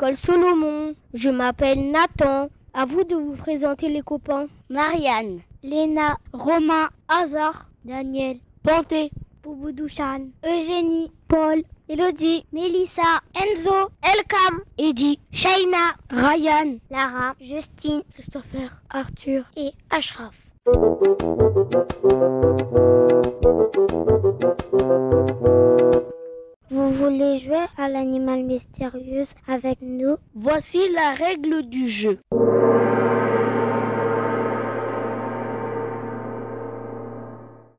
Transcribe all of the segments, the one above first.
l'école Solomon. Je m'appelle Nathan. À vous de vous présenter les copains. Marianne, Léna, Romain, Hazard, Daniel, Panté, Pouboudouchan, Eugénie, Paul, Elodie, Mélissa, Enzo, Elkam, Eddie, Shaina, Ryan, Lara, Justine, Christopher, Arthur et Ashraf. Vous voulez jouer à l'animal mystérieux avec nous? Voici la règle du jeu.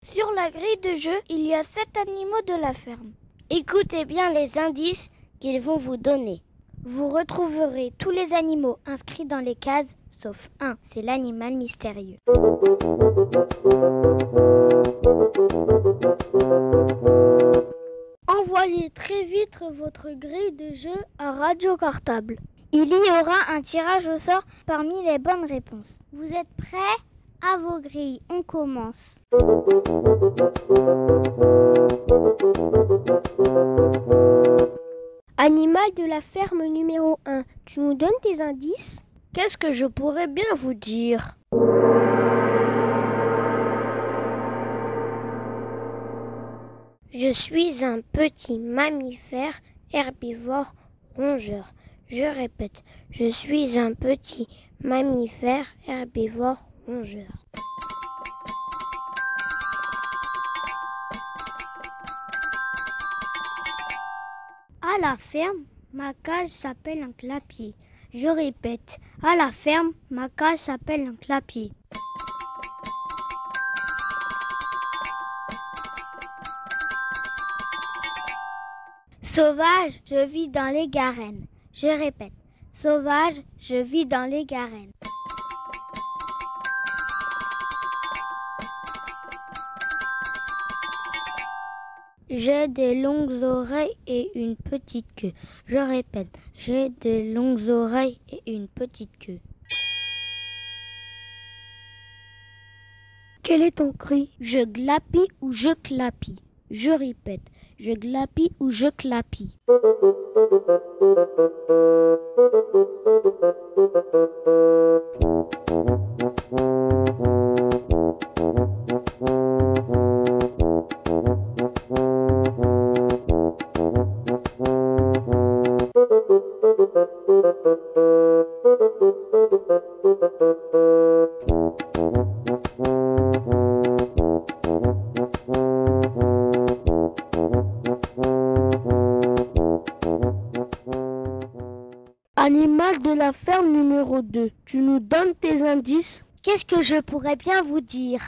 Sur la grille de jeu, il y a sept animaux de la ferme. Écoutez bien les indices qu'ils vont vous donner. Vous retrouverez tous les animaux inscrits dans les cases, sauf un, c'est l'animal mystérieux. Envoyez très vite votre grille de jeu à Radio Cartable. Il y aura un tirage au sort parmi les bonnes réponses. Vous êtes prêts? À vos grilles, on commence. Animal de la ferme numéro 1, tu nous donnes tes indices? Qu'est-ce que je pourrais bien vous dire? Je suis un petit mammifère herbivore rongeur. Je répète, je suis un petit mammifère herbivore rongeur. À la ferme, ma cage s'appelle un clapier. Je répète, à la ferme, ma cage s'appelle un clapier. Sauvage, je vis dans les garennes. Je répète, sauvage, je vis dans les garennes. J'ai des longues oreilles et une petite queue. Je répète, j'ai des longues oreilles et une petite queue. Quel est ton cri? Je glapis ou je clapis Je répète, je glapis ou je clapis je pourrais bien vous dire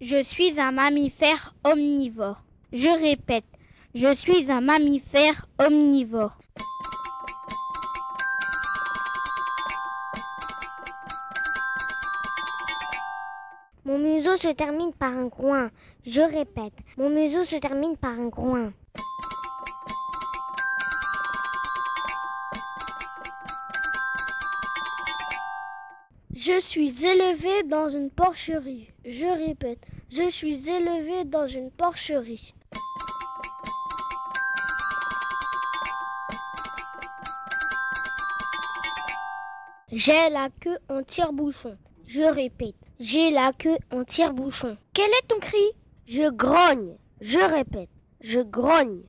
Je suis un mammifère omnivore. Je répète, je suis un mammifère omnivore. Mon museau se termine par un groin. Je répète, mon museau se termine par un groin. Je suis élevé dans une porcherie. Je répète, je suis élevé dans une porcherie. J'ai la queue en tire-bouchon. Je répète, j'ai la queue en tire-bouchon. Quel est ton cri? Je grogne. Je répète, je grogne.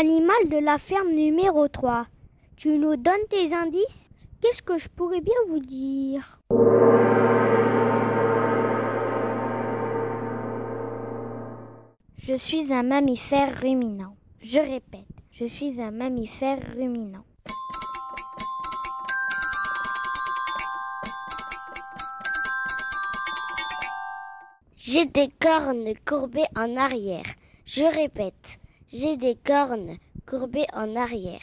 Animal de la ferme numéro 3. Tu nous donnes tes indices? Qu'est-ce que je pourrais bien vous dire? Je suis un mammifère ruminant. Je répète, je suis un mammifère ruminant. J'ai des cornes courbées en arrière. Je répète, j'ai des cornes courbées en arrière.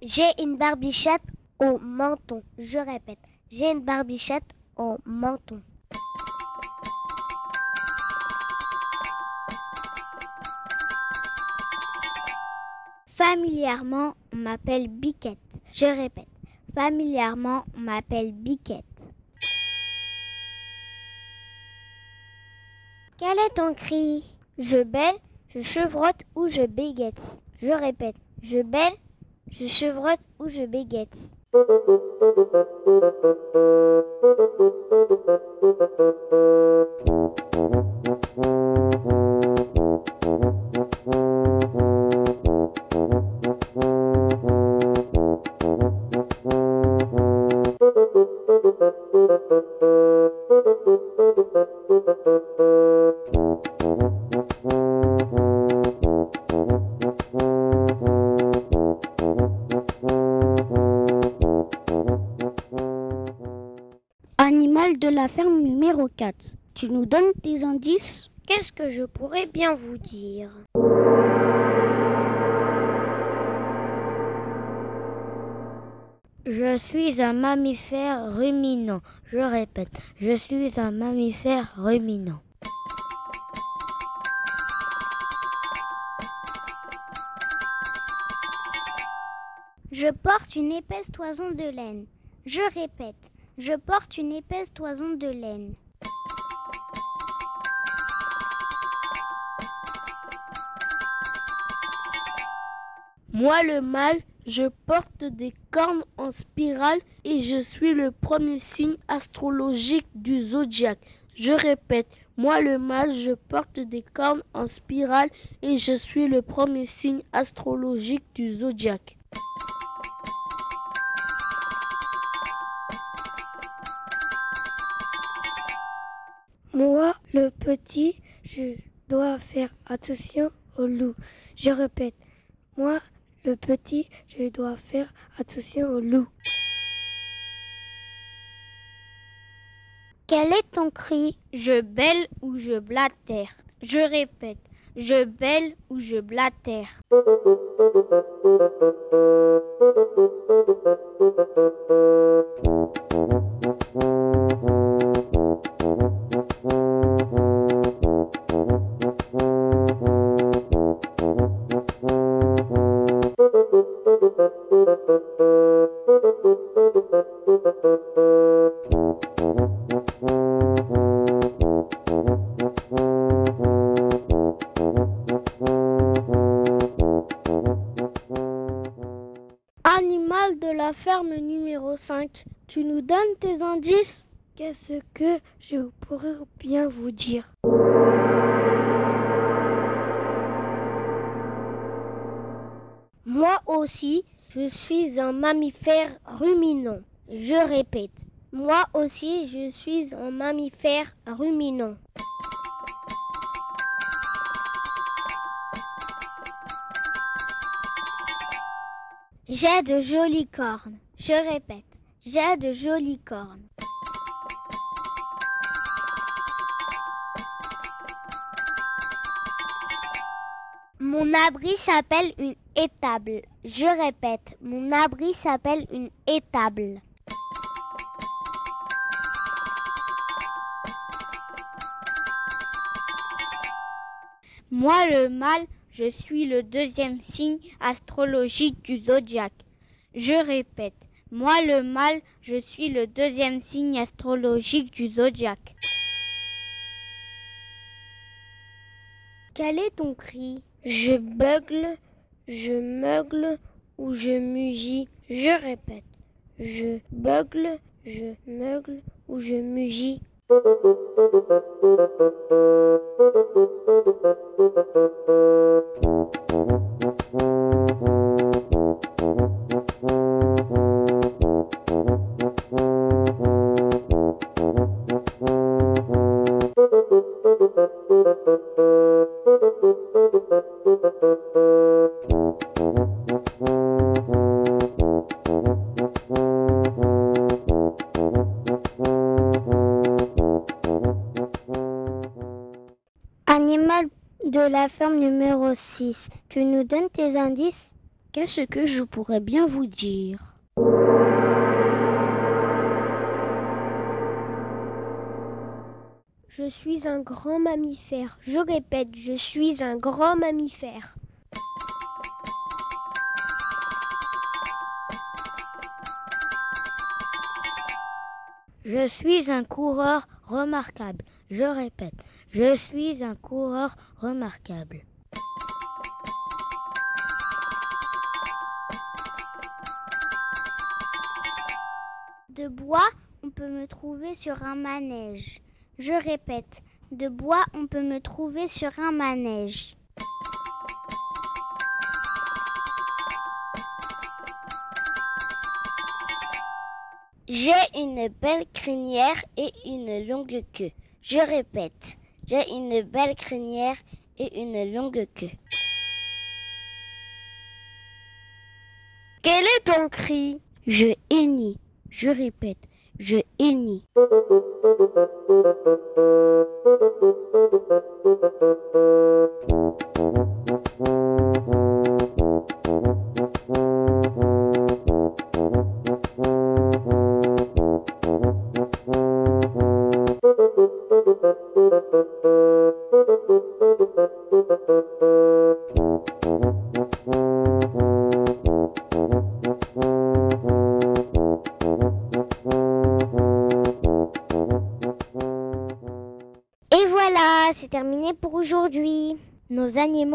J'ai une barbichette au menton. Je répète, j'ai une barbichette au menton. Familièrement, on m'appelle Biquette. Je répète, familièrement, on m'appelle Biquette. Quel est ton cri Je bêle, je chevrotte ou je béguette. Je répète, je bêle, je chevrotte ou je béguette. Dire Je suis un mammifère ruminant. Je répète, je suis un mammifère ruminant. Je porte une épaisse toison de laine. Je répète, je porte une épaisse toison de laine. Moi le mâle, je porte des cornes en spirale et je suis le premier signe astrologique du zodiaque. Je répète, moi le mâle, je porte des cornes en spirale et je suis le premier signe astrologique du zodiaque. Moi, le petit, je dois faire attention au loup. Je répète, moi, le petit, je dois faire attention au loup. Quel est ton cri? Je bêle ou je blatère? Je répète, je bêle ou je blatère? Qu'est-ce que je pourrais bien vous dire Moi aussi, je suis un mammifère ruminant. Je répète, moi aussi, je suis un mammifère ruminant. J'ai de jolies cornes. Je répète, j'ai de jolies cornes. Mon abri s'appelle une étable. Je répète, mon abri s'appelle une étable. Moi le mâle, je suis le deuxième signe astrologique du zodiaque. Je répète, moi le mâle, je suis le deuxième signe astrologique du zodiaque. Quel est ton cri? Je bugle, je meugle ou je mugis. Je répète, je bugle, je meugle ou je mugis. Qu'est-ce que je pourrais bien vous dire Je suis un grand mammifère. Je répète, je suis un grand mammifère. Je suis un coureur remarquable. Je répète, je suis un coureur remarquable. De bois, on peut me trouver sur un manège. Je répète, de bois, on peut me trouver sur un manège. J'ai une belle crinière et une longue queue. Je répète, j'ai une belle crinière et une longue queue. Quel est ton cri? Je hennis. Je répète, je hennis.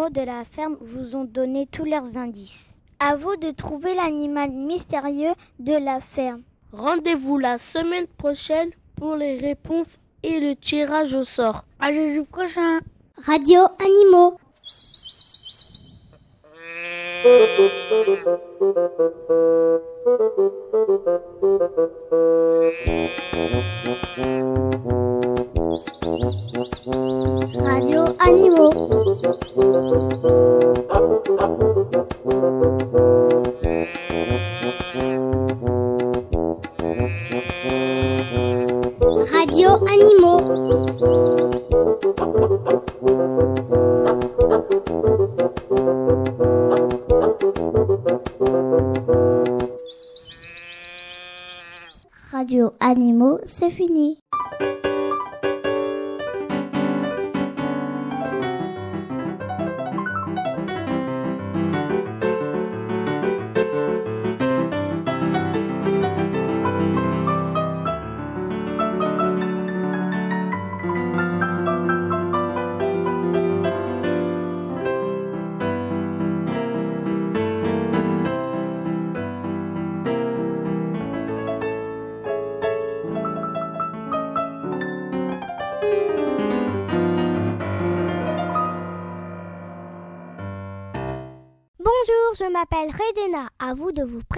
Animaux de la ferme vous ont donné tous leurs indices. À vous de trouver l'animal mystérieux de la ferme. Rendez-vous la semaine prochaine pour les réponses et le tirage au sort. À jeudi prochain. Radio Animaux.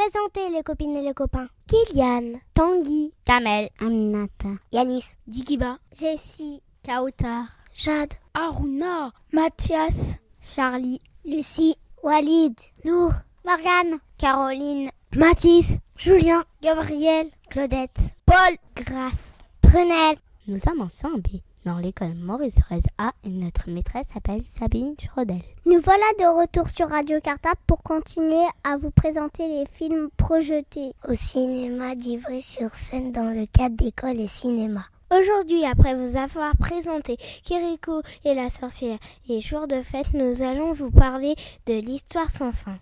présenter les copines et les copains. Kylian, Tanguy, Kamel, Aminata, Yanis, Dikiba, Jessie, Kauta, Jade, Aruna, Mathias, Charlie, Lucie, Walid, Nour, Morgane, Caroline, Mathis, Julien, Gabriel, Claudette, Paul, Grace, Prunelle. Nous sommes ensemble dans l'école Maurice 13A et notre maîtresse s'appelle Sabine Schrodel. Nous voilà de retour sur Radio Cartable pour continuer à vous présenter les films projetés au cinéma d'Ivry sur scène dans le cadre d'école et cinéma. Aujourd'hui, après vous avoir présenté Kiriko et la sorcière et jour de fête, nous allons vous parler de l'histoire sans fin.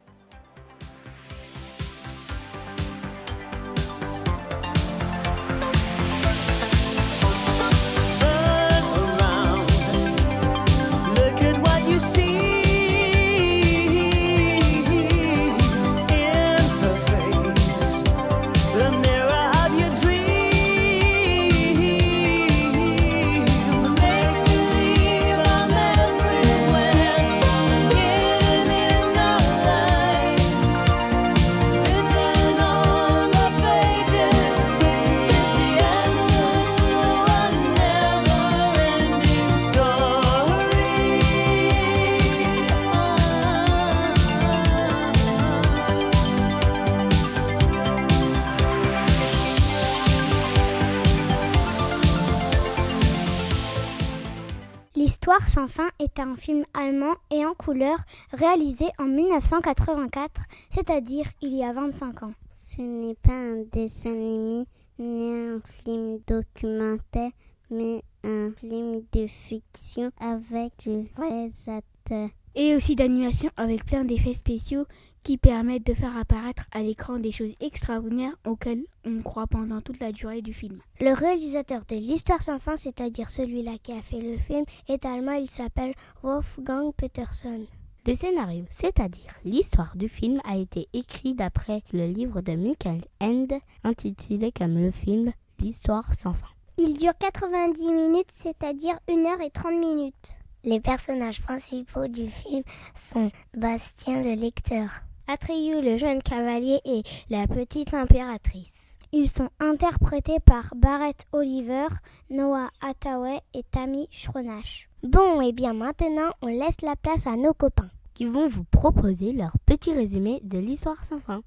Sans fin est un film allemand et en couleur réalisé en 1984, c'est-à-dire il y a 25 ans. Ce n'est pas un dessin animé ni un film documentaire, mais un film de fiction avec de vrais acteurs. Et aussi d'animation avec plein d'effets spéciaux qui permettent de faire apparaître à l'écran des choses extraordinaires auxquelles on croit pendant toute la durée du film. Le réalisateur de l'Histoire sans fin, c'est-à-dire celui-là qui a fait le film, est allemand, il s'appelle Wolfgang Peterson. Le scénario, c'est-à-dire l'histoire du film, a été écrit d'après le livre de Michael End, intitulé comme le film L'Histoire sans fin. Il dure 90 minutes, c'est-à-dire 1 heure et 30 minutes. Les personnages principaux du film sont Bastien le lecteur, Atreyu, le jeune cavalier, et la petite impératrice. Ils sont interprétés par Barrett Oliver, Noah Hathaway et Tammy Schronach. Bon, et bien maintenant, on laisse la place à nos copains. Qui vont vous proposer leur petit résumé de l'histoire sans fin.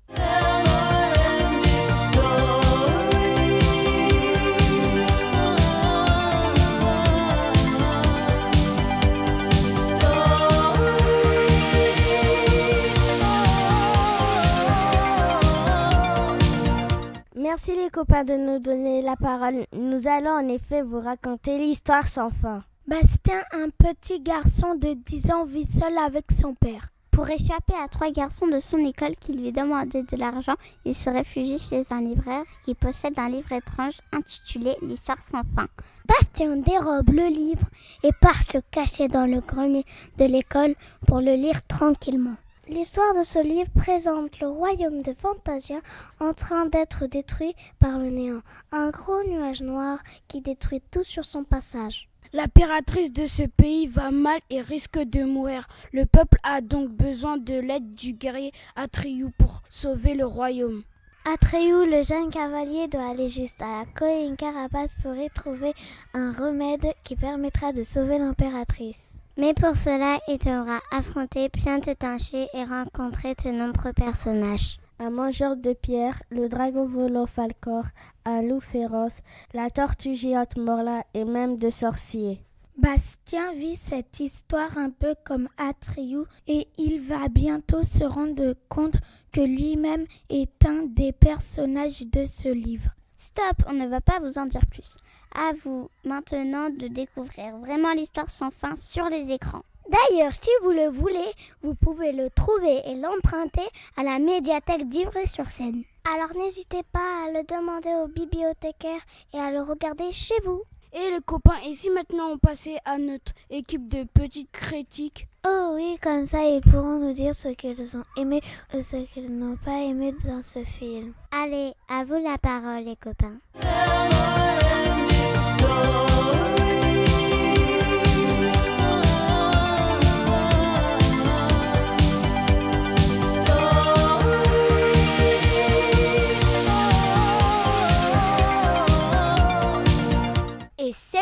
Merci les copains de nous donner la parole. Nous allons en effet vous raconter l'histoire sans fin. Bastien, un petit garçon de 10 ans, vit seul avec son père. Pour échapper à trois garçons de son école qui lui demandaient de l'argent, il se réfugie chez un libraire qui possède un livre étrange intitulé L'histoire sans fin. Bastien dérobe le livre et part se cacher dans le grenier de l'école pour le lire tranquillement. L'histoire de ce livre présente le royaume de Fantasia en train d'être détruit par le néant, un gros nuage noir qui détruit tout sur son passage. L'impératrice de ce pays va mal et risque de mourir. Le peuple a donc besoin de l'aide du guerrier Atreyu pour sauver le royaume. Atreyu, le jeune cavalier, doit aller juste à la colline Carapace pour y trouver un remède qui permettra de sauver l'impératrice. Mais pour cela, il devra affronter plein de tinchés et rencontrer de nombreux personnages. Un mangeur de pierre, le dragon volant Falcor, un loup féroce, la tortue géante Morla et même de sorciers. Bastien vit cette histoire un peu comme Atreyu et il va bientôt se rendre compte que lui-même est un des personnages de ce livre. Stop, on ne va pas vous en dire plus. À vous maintenant de découvrir vraiment l'histoire sans fin sur les écrans. D'ailleurs, si vous le voulez, vous pouvez le trouver et l'emprunter à la médiathèque d'Ivry-sur-Seine. Alors n'hésitez pas à le demander au bibliothécaire et à le regarder chez vous. Et les copains, et si maintenant on passait à notre équipe de petites critiques? Oh oui, comme ça ils pourront nous dire ce qu'ils ont aimé ou ce qu'ils n'ont pas aimé dans ce film. Allez, à vous la parole les copains.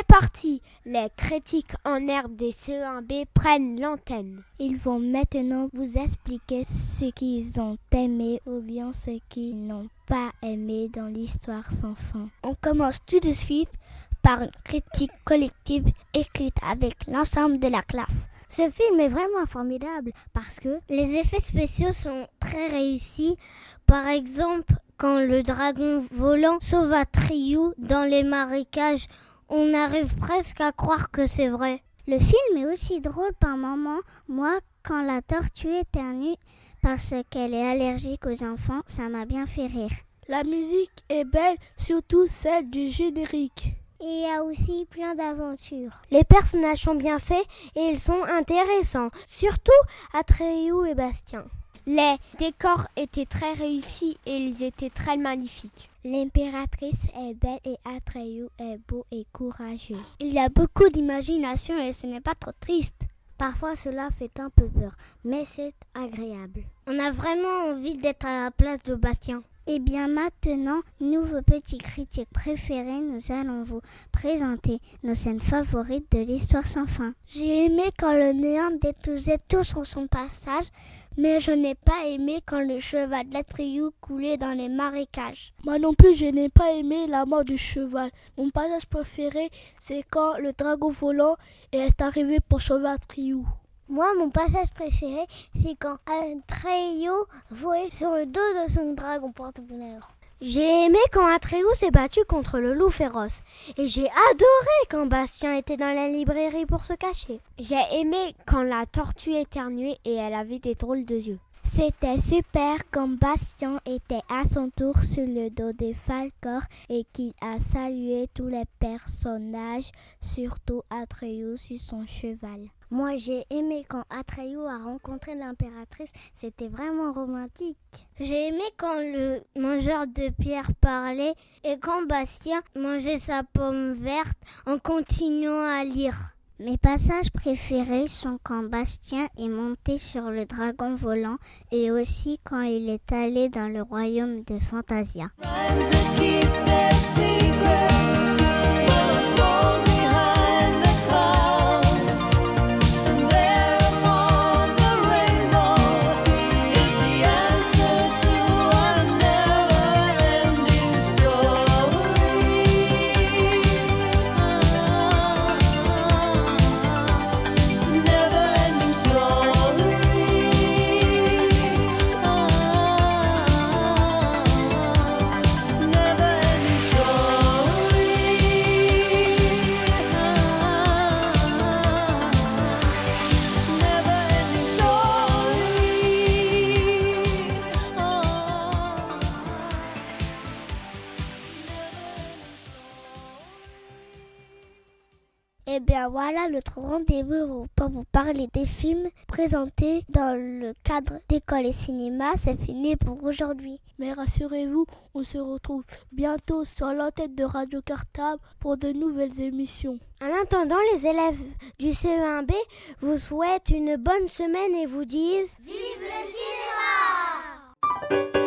Parti Les critiques en herbe des CE1B prennent l'antenne. Ils vont maintenant vous expliquer ce qu'ils ont aimé ou bien ce qu'ils n'ont pas aimé dans l'histoire sans fin. On commence tout de suite par une critique collective écrite avec l'ensemble de la classe. Ce film est vraiment formidable parce que les effets spéciaux sont très réussis. Par exemple, quand le dragon volant sauve Atreyu dans les marécages On arrive presque à croire que c'est vrai. Le film est aussi drôle par moments. Moi, quand la tortue éternue parce qu'elle est allergique aux enfants, ça m'a bien fait rire. La musique est belle, surtout celle du générique. Et il y a aussi plein d'aventures. Les personnages sont bien faits et ils sont intéressants, surtout Atreyu et Bastien. Les décors étaient très réussis et ils étaient très magnifiques. L'impératrice est belle et Atreyu est beau et courageux. Il y a beaucoup d'imagination et ce n'est pas trop triste. Parfois cela fait un peu peur, mais c'est agréable. On a vraiment envie d'être à la place de Bastien. Et bien maintenant, nous, vos petits critiques préférés, nous allons vous présenter nos scènes favorites de l'histoire sans fin. J'ai aimé quand le néant détruisait tout sur son passage, mais je n'ai pas aimé quand le cheval d'Atriou coulait dans les marécages. Moi non plus, je n'ai pas aimé la mort du cheval. Mon passage préféré, c'est quand le dragon volant est arrivé pour sauver Atriou. Moi, mon passage préféré, c'est quand un trio volait sur le dos de son dragon porte-bonheur. J'ai aimé quand Atreus s'est battu contre le loup féroce. Et j'ai adoré quand Bastien était dans la librairie pour se cacher. J'ai aimé quand la tortue éternuait et elle avait des drôles de yeux. C'était super quand Bastien était à son tour sur le dos de Falcor et qu'il a salué tous les personnages, surtout Atreus sur son cheval. Moi j'ai aimé quand Atreyu a rencontré l'impératrice, c'était vraiment romantique. J'ai aimé quand le mangeur de pierre parlait et quand Bastien mangeait sa pomme verte en continuant à lire. Mes passages préférés sont quand Bastien est monté sur le dragon volant et aussi quand il est allé dans le royaume de Fantasia. Eh bien voilà, notre rendez-vous pour vous parler des films présentés dans le cadre d'école et cinéma, c'est fini pour aujourd'hui. Mais rassurez-vous, on se retrouve bientôt sur l'antenne de Radio Cartable pour de nouvelles émissions. En attendant, les élèves du CE1B vous souhaitent une bonne semaine et vous disent Vive le cinéma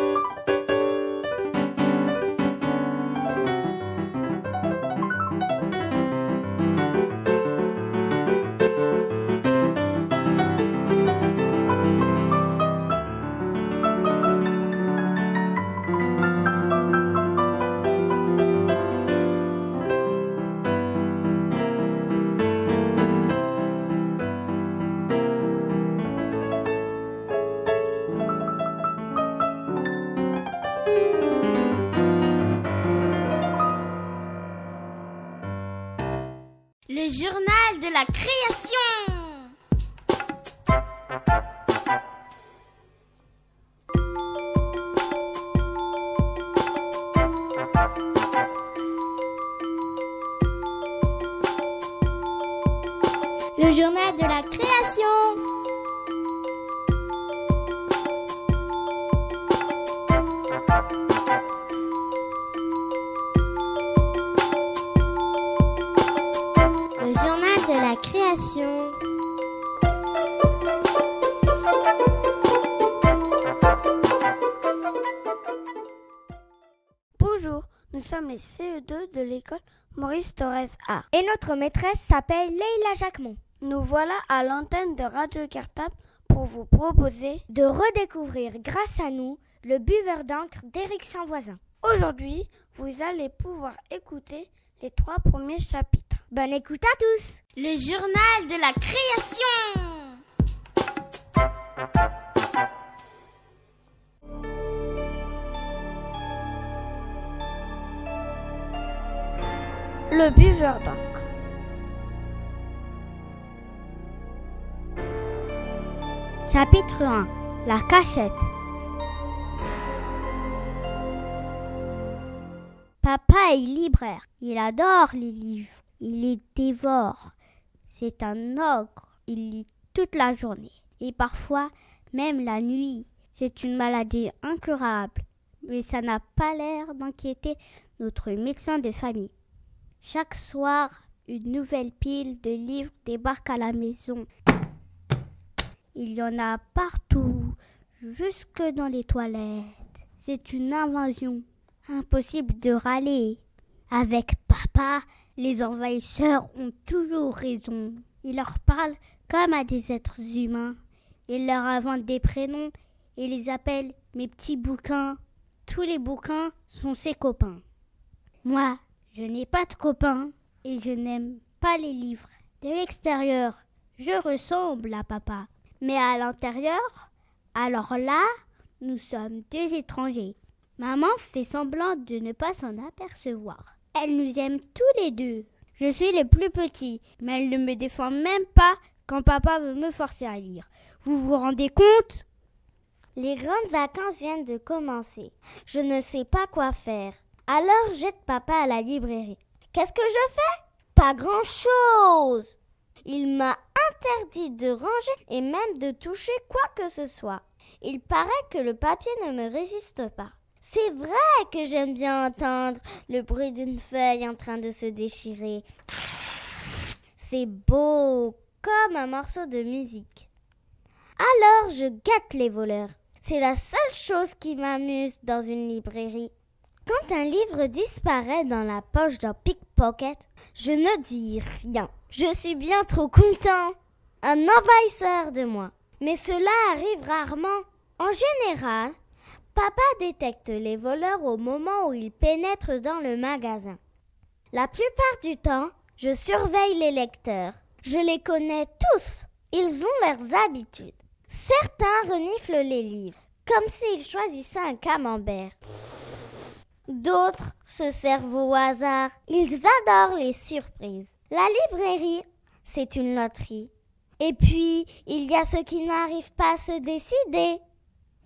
journal de la création. Maurice Torres A. Et notre maîtresse s'appelle Leila Jacquemont. Nous voilà à l'antenne de Radio Cartable pour vous proposer de redécouvrir grâce à nous le buveur d'encre d'Éric Saint-Voisin. Aujourd'hui, vous allez pouvoir écouter les trois premiers chapitres. Bonne écoute à tous Le journal de la création. Le buveur d'encre. Chapitre 1 La cachette. Papa est libraire. Il adore les livres. Il les dévore. C'est un ogre. Il lit toute la journée. Et parfois, même la nuit. C'est une maladie incurable. Mais ça n'a pas l'air d'inquiéter notre médecin de famille. Chaque soir, une nouvelle pile de livres débarque à la maison. Il y en a partout, jusque dans les toilettes. C'est une invasion. Impossible de râler. Avec papa, les envahisseurs ont toujours raison. Ils leur parlent comme à des êtres humains. Ils leur inventent des prénoms et les appellent mes petits bouquins. Tous les bouquins sont ses copains. Moi, je n'ai pas de copains et je n'aime pas les livres. De l'extérieur, je ressemble à papa. Mais à l'intérieur, alors là, nous sommes deux étrangers. Maman fait semblant de ne pas s'en apercevoir. Elle nous aime tous les deux. Je suis le plus petit, mais elle ne me défend même pas quand papa veut me forcer à lire. Vous vous rendez compte? Les grandes vacances viennent de commencer. Je ne sais pas quoi faire. Alors jette papa à la librairie. Qu'est-ce que je fais? Pas grand-chose. Il m'a interdit de ranger et même de toucher quoi que ce soit. Il paraît que le papier ne me résiste pas. C'est vrai que j'aime bien entendre le bruit d'une feuille en train de se déchirer. C'est beau, comme un morceau de musique. Alors je gâte les voleurs. C'est la seule chose qui m'amuse dans une librairie. Quand un livre disparaît dans la poche d'un pickpocket, je ne dis rien. Je suis bien trop content. Un envahisseur de moi. Mais cela arrive rarement. En général, papa détecte les voleurs au moment où ils pénètrent dans le magasin. La plupart du temps, je surveille les lecteurs. Je les connais tous. Ils ont leurs habitudes. Certains reniflent les livres, comme s'ils choisissaient un camembert. D'autres se servent au hasard. Ils adorent les surprises. La librairie, c'est une loterie. Et puis, il y a ceux qui n'arrivent pas à se décider.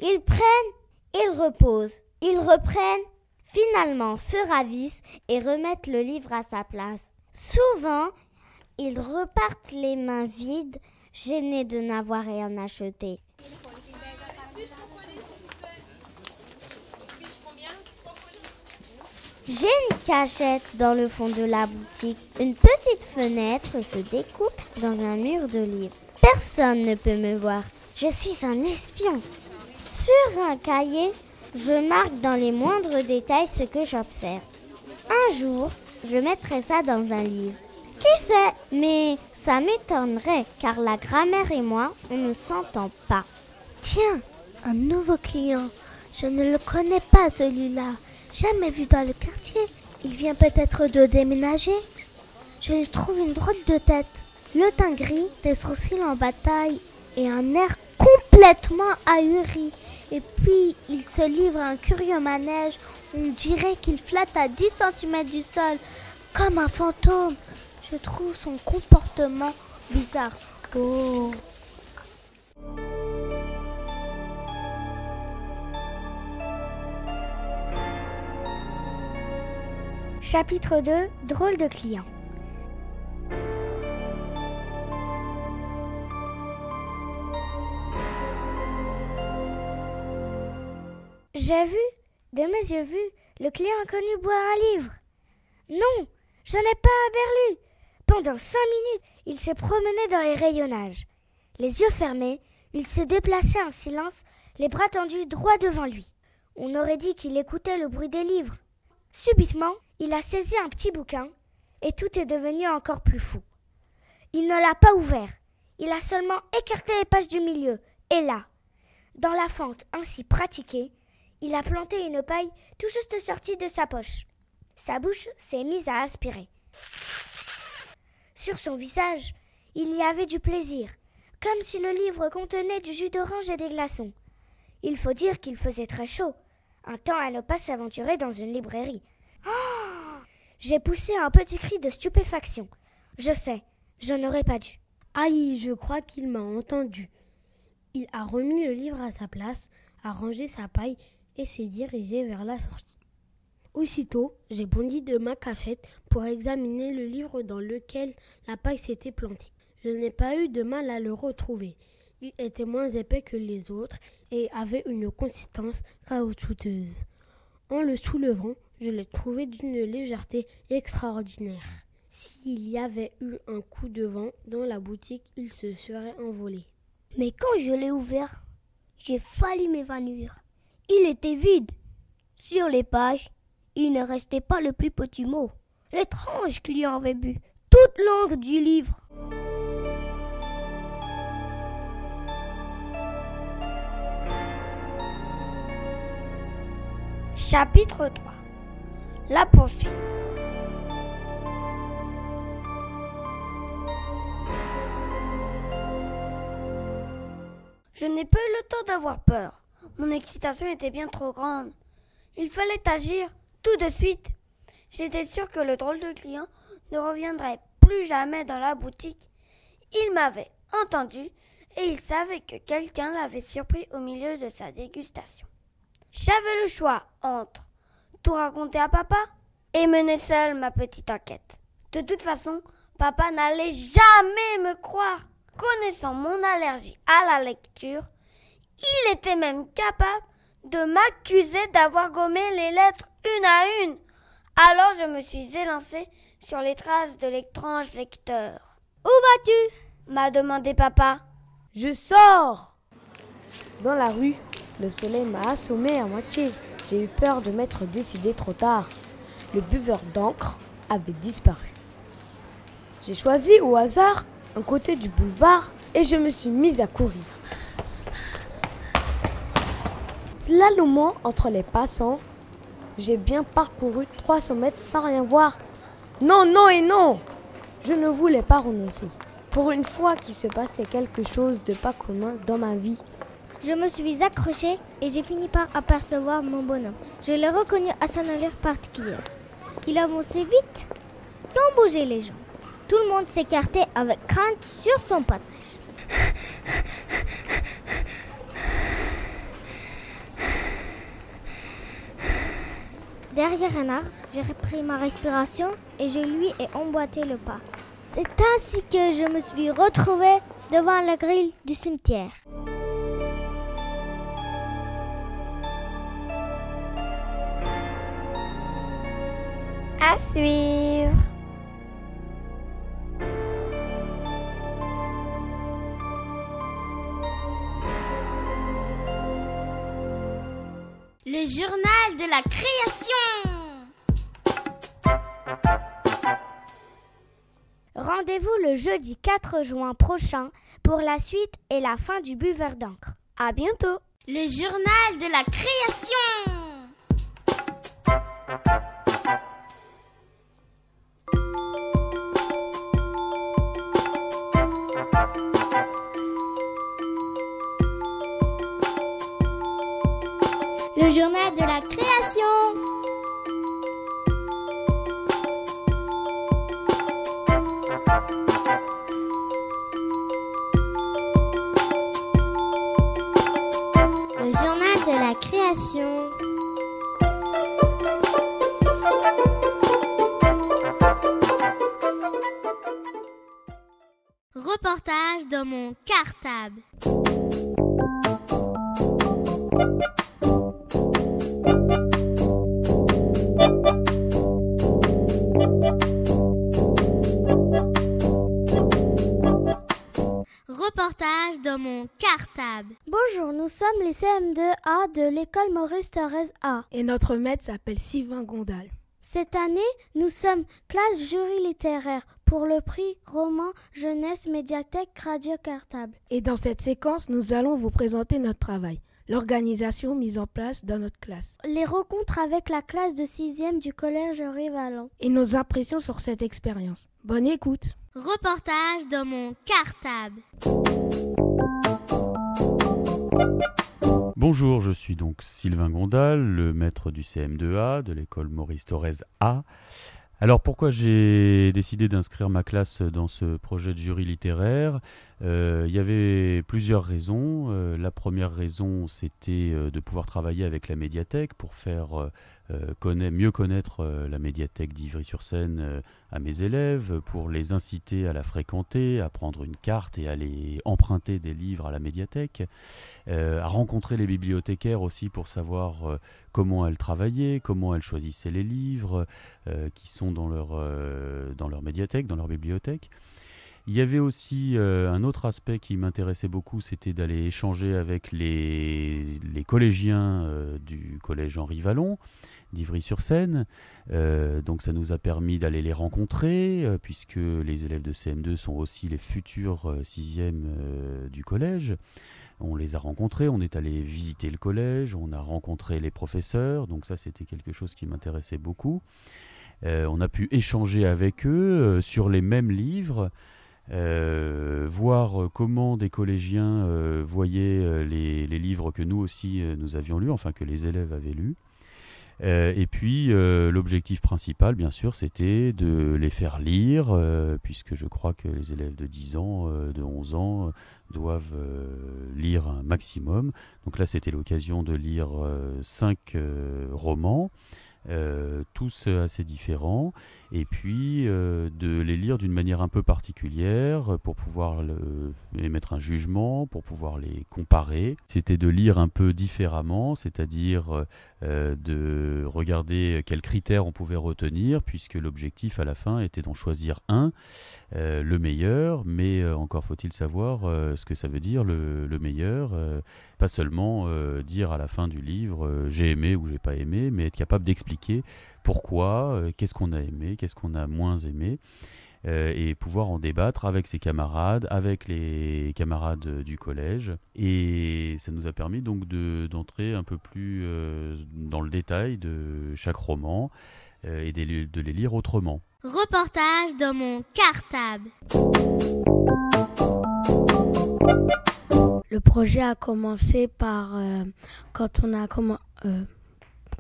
Ils prennent, ils reposent, ils reprennent, finalement se ravissent et remettent le livre à sa place. Souvent, ils repartent les mains vides, gênés de n'avoir rien acheté. J'ai une cachette dans le fond de la boutique. Une petite fenêtre se découpe dans un mur de livres. Personne ne peut me voir. Je suis un espion. Sur un cahier, je marque dans les moindres détails ce que j'observe. Un jour, je mettrai ça dans un livre. Qui sait Mais ça m'étonnerait car la grammaire et moi, on ne s'entend pas. Tiens, un nouveau client. Je ne le connais pas celui-là. Jamais vu dans le quartier. Il vient peut-être de déménager. Je lui trouve une drôle de tête. Le teint gris, des sourcils en bataille et un air complètement ahuri. Et puis, il se livre à un curieux manège. On dirait qu'il flotte à 10 cm du sol, comme un fantôme. Je trouve son comportement bizarre. Oh. Chapitre 2 Drôle de client. J'ai vu, de mes yeux vus, le client inconnu boire un livre. Non, je n'ai pas aperçu. Pendant cinq minutes, il s'est promené dans les rayonnages. Les yeux fermés, il se déplaçait en silence, les bras tendus droit devant lui. On aurait dit qu'il écoutait le bruit des livres. Subitement, il a saisi un petit bouquin, et tout est devenu encore plus fou. Il ne l'a pas ouvert, il a seulement écarté les pages du milieu, et là, dans la fente ainsi pratiquée, il a planté une paille tout juste sortie de sa poche. Sa bouche s'est mise à aspirer. Sur son visage, il y avait du plaisir, comme si le livre contenait du jus d'orange et des glaçons. Il faut dire qu'il faisait très chaud, un temps à ne pas s'aventurer dans une librairie. J'ai poussé un petit cri de stupéfaction. Je sais, je n'aurais pas dû. Aïe, je crois qu'il m'a entendu. Il a remis le livre à sa place, a rangé sa paille et s'est dirigé vers la sortie. Aussitôt, j'ai bondi de ma cachette pour examiner le livre dans lequel la paille s'était plantée. Je n'ai pas eu de mal à le retrouver. Il était moins épais que les autres et avait une consistance caoutchouteuse. En le soulevant, je l'ai trouvé d'une légèreté extraordinaire. S'il y avait eu un coup de vent dans la boutique, il se serait envolé. Mais quand je l'ai ouvert, j'ai failli m'évanouir. Il était vide. Sur les pages, il ne restait pas le plus petit mot. L'étrange client avait bu toute langue du livre. Chapitre 3 La poursuite Je n'ai pas eu le temps d'avoir peur. Mon excitation était bien trop grande. Il fallait agir tout de suite. J'étais sûre que le drôle de client ne reviendrait plus jamais dans la boutique. Il m'avait entendu et il savait que quelqu'un l'avait surpris au milieu de sa dégustation. J'avais le choix entre tout raconter à papa et mener seule ma petite enquête. De toute façon, papa n'allait jamais me croire. Connaissant mon allergie à la lecture, il était même capable de m'accuser d'avoir gommé les lettres une à une. Alors je me suis élancée sur les traces de l'étrange lecteur. Où vas-tu? m'a demandé papa. Je sors Dans la rue, le soleil m'a assommé à moitié. J'ai eu peur de m'être décidé trop tard. Le buveur d'encre avait disparu. J'ai choisi au hasard un côté du boulevard et je me suis mise à courir. Slalomant entre les passants, j'ai bien parcouru 300 mètres sans rien voir. Non, non et non Je ne voulais pas renoncer. Pour une fois qu'il se passait quelque chose de pas commun dans ma vie. Je me suis accrochée et j'ai fini par apercevoir mon bonhomme. Je l'ai reconnu à son allure particulière. Il avançait vite, sans bouger les jambes. Tout le monde s'écartait avec crainte sur son passage. Derrière un arbre, j'ai repris ma respiration et je lui ai emboîté le pas. C'est ainsi que je me suis retrouvée devant la grille du cimetière. Suivre. Le journal de la création. Rendez-vous le jeudi 4 juin prochain pour la suite et la fin du buveur d'encre. À bientôt. Le journal de la création. Reportage dans mon cartable. Reportage dans mon cartable. Bonjour, nous sommes les CM2A de l'école Maurice Thorez A. Et notre maître s'appelle Sylvain Gondal. Cette année, nous sommes classe jury littéraire pour le prix roman jeunesse médiathèque radio cartable. Et dans cette séquence, nous allons vous présenter notre travail, l'organisation mise en place dans notre classe. Les rencontres avec la classe de 6e du collège Rivalan. Et nos impressions sur cette expérience. Bonne écoute. Reportage dans mon cartable. Bonjour, je suis donc Sylvain Gondal, le maître du CM2A de l'école Maurice Thorez A. Alors pourquoi j'ai décidé d'inscrire ma classe dans ce projet de jury littéraire? Euh, Il y avait plusieurs raisons. Euh, la première raison, c'était euh, de pouvoir travailler avec la médiathèque pour faire mieux connaître la médiathèque d'Ivry-sur-Seine à mes élèves, pour les inciter à la fréquenter, à prendre une carte et à aller emprunter des livres à la médiathèque, à rencontrer les bibliothécaires aussi pour savoir comment elles travaillaient, comment elles choisissaient les livres qui sont dans leur, dans leur médiathèque, dans leur bibliothèque. Il y avait aussi euh, un autre aspect qui m'intéressait beaucoup, c'était d'aller échanger avec les, collégiens euh, du collège Henri Vallon d'Ivry-sur-Seine. Euh, donc ça nous a permis d'aller les rencontrer, puisque les élèves de CM2 sont aussi les futurs sixièmes du collège. On les a rencontrés, on est allé visiter le collège, on a rencontré les professeurs, donc ça c'était quelque chose qui m'intéressait beaucoup. on a pu échanger avec eux sur les mêmes livres. Euh, voir euh, comment des collégiens euh, voyaient les, livres que nous aussi nous avions lus, enfin que les élèves avaient lus. Et puis l'objectif principal, bien sûr, c'était de les faire lire, puisque je crois que les élèves de 10 ans, de 11 ans, doivent lire un maximum. Donc là, c'était l'occasion de lire 5 romans. Euh, tous assez différents, et puis euh, de les lire d'une manière un peu particulière pour pouvoir émettre un jugement, pour pouvoir les comparer. C'était de lire un peu différemment, c'est-à-dire euh, de regarder quels critères on pouvait retenir, puisque l'objectif à la fin était d'en choisir un, le meilleur, mais encore faut-il savoir ce que ça veut dire le meilleur, pas seulement dire à la fin du livre j'ai aimé ou j'ai pas aimé, mais être capable d'expliquer pourquoi, euh, qu'est-ce qu'on a aimé, qu'est-ce qu'on a moins aimé. Euh, et pouvoir en débattre avec ses camarades, avec les camarades du collège. Et ça nous a permis donc d'entrer un peu plus euh, dans le détail de chaque roman et de, de, les lire autrement. Reportage dans mon cartable. Le projet a commencé par quand on a comment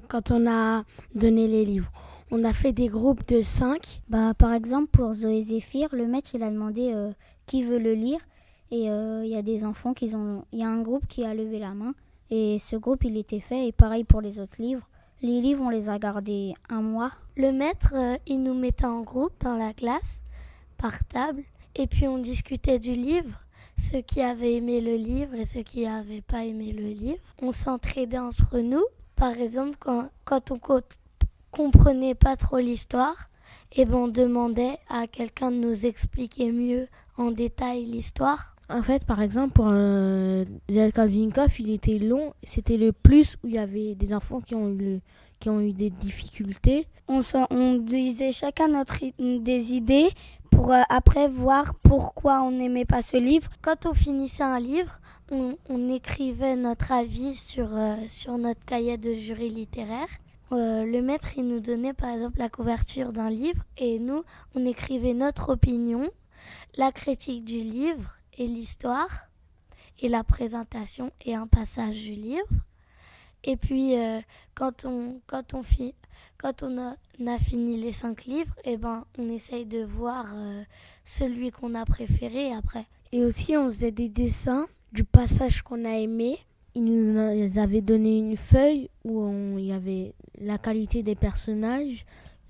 quand on a donné les livres. On a fait des groupes de cinq. Bah, par exemple, pour Zoé Zéphir, le maître il a demandé euh, qui veut le lire. Et euh, il y a des enfants qui ont. Il y a un groupe qui a levé la main. Et ce groupe, il était fait. Et pareil pour les autres livres. Les livres, on les a gardés un mois. Le maître, euh, il nous mettait en groupe dans la classe, par table. Et puis on discutait du livre ceux qui avaient aimé le livre et ceux qui n'avaient pas aimé le livre. On s'entraidait entre nous par exemple, quand, quand on comprenait pas trop l'histoire, et eh ben on demandait à quelqu'un de nous expliquer mieux en détail l'histoire. En fait, par exemple, pour un Zelkavinkov, il était long. C'était le plus où il y avait des enfants qui ont eu, qui ont eu des difficultés. On, on disait chacun notre, des idées pour euh, après voir pourquoi on n'aimait pas ce livre. Quand on finissait un livre, on, écrivait notre avis sur, euh, sur notre cahier de jury littéraire. Euh, le maître, il nous donnait par exemple la couverture d'un livre et nous, on écrivait notre opinion, la critique du livre et l'histoire et la présentation et un passage du livre. Et puis, euh, quand on, quand on, quand on a, fini les cinq livres, et eh ben, on essaye de voir celui qu'on a préféré après. Et aussi, on faisait des dessins du passage qu'on a aimé. Ils nous avaient donné une feuille où il y avait la qualité des personnages,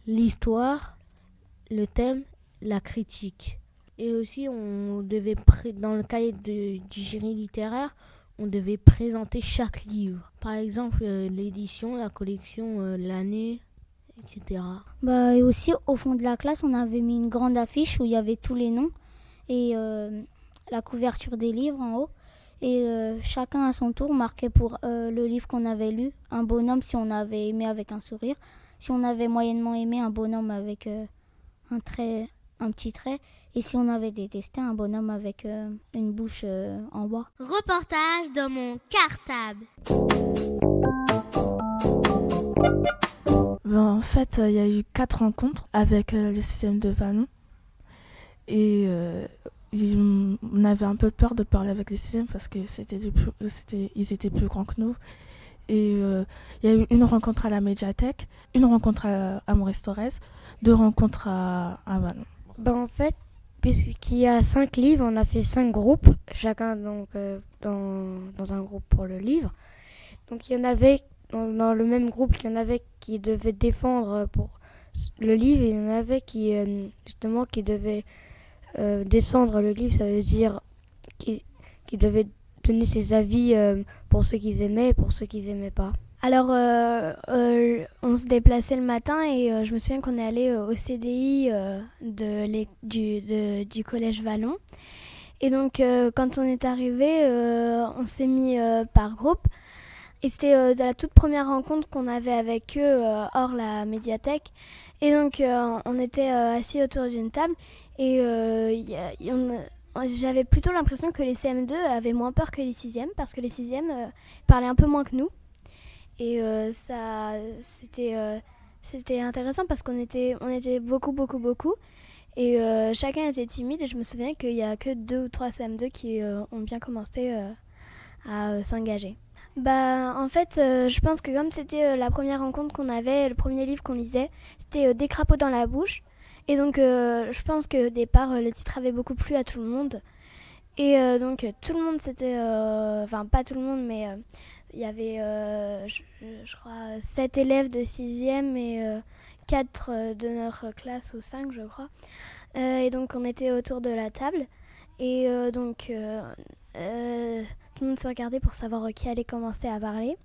l'histoire, le thème, la critique. Et aussi, on devait, dans le cahier de, du jury littéraire, on devait présenter chaque livre. Par exemple, euh, l'édition, la collection, euh, l'année, etc. Bah, et aussi, au fond de la classe, on avait mis une grande affiche où il y avait tous les noms et euh, la couverture des livres en haut. Et euh, chacun à son tour marquait pour euh, le livre qu'on avait lu un bonhomme si on avait aimé avec un sourire, si on avait moyennement aimé un bonhomme avec euh, un trait, un petit trait, et si on avait détesté un bonhomme avec une bouche en bois. Reportage dans mon cartable. Ben, en fait, il y a eu quatre rencontres avec le système de Vallon. Et on avait un peu peur de parler avec les sixièmes parce que c'était, c'était, ils étaient plus grands que nous. Et il y a eu une rencontre à la médiathèque, une rencontre à, à Maurice Torres, deux rencontres à, à Ballon. Ben, en fait, puisqu'il y a cinq livres, on a fait cinq groupes, chacun donc dans, dans, un groupe pour le livre. Donc il y en avait dans, le même groupe, il y en avait qui devaient défendre pour le livre, il y en avait qui justement qui devaient descendre le livre, ça veut dire qui, qui devaient donner ses avis euh, pour ceux qu'ils aimaient et pour ceux qu'ils aimaient pas. Alors, euh, euh, on se déplaçait le matin et je me souviens qu'on est allé au CDI de du, du collège Vallon. Et donc, quand on est arrivé, on s'est mis par groupe. Et c'était de la toute première rencontre qu'on avait avec eux hors la médiathèque. Et donc, on était assis autour d'une table et on, j'avais plutôt l'impression que les CM2 avaient moins peur que les 6e parce que les 6e euh, parlaient un peu moins que nous. Et euh, ça, c'était, euh, c'était intéressant parce qu'on était, on était beaucoup, beaucoup, beaucoup. Et chacun était timide. Et je me souviens qu'il n'y a que deux ou trois CM2 qui ont bien commencé à s'engager. Bah, en fait, je pense que comme c'était la première rencontre qu'on avait, le premier livre qu'on lisait, c'était Des crapauds dans la bouche. Et donc, euh, je pense que départ, euh, le titre avait beaucoup plu à tout le monde. Et euh, donc, tout le monde, c'était. Enfin, pas tout le monde, mais il y avait, je, crois, 7 élèves de 6e et 4 de notre classe, ou 5, je crois. et donc, on était autour de la table. Et donc, tout le monde se regardait pour savoir qui allait commencer à parler.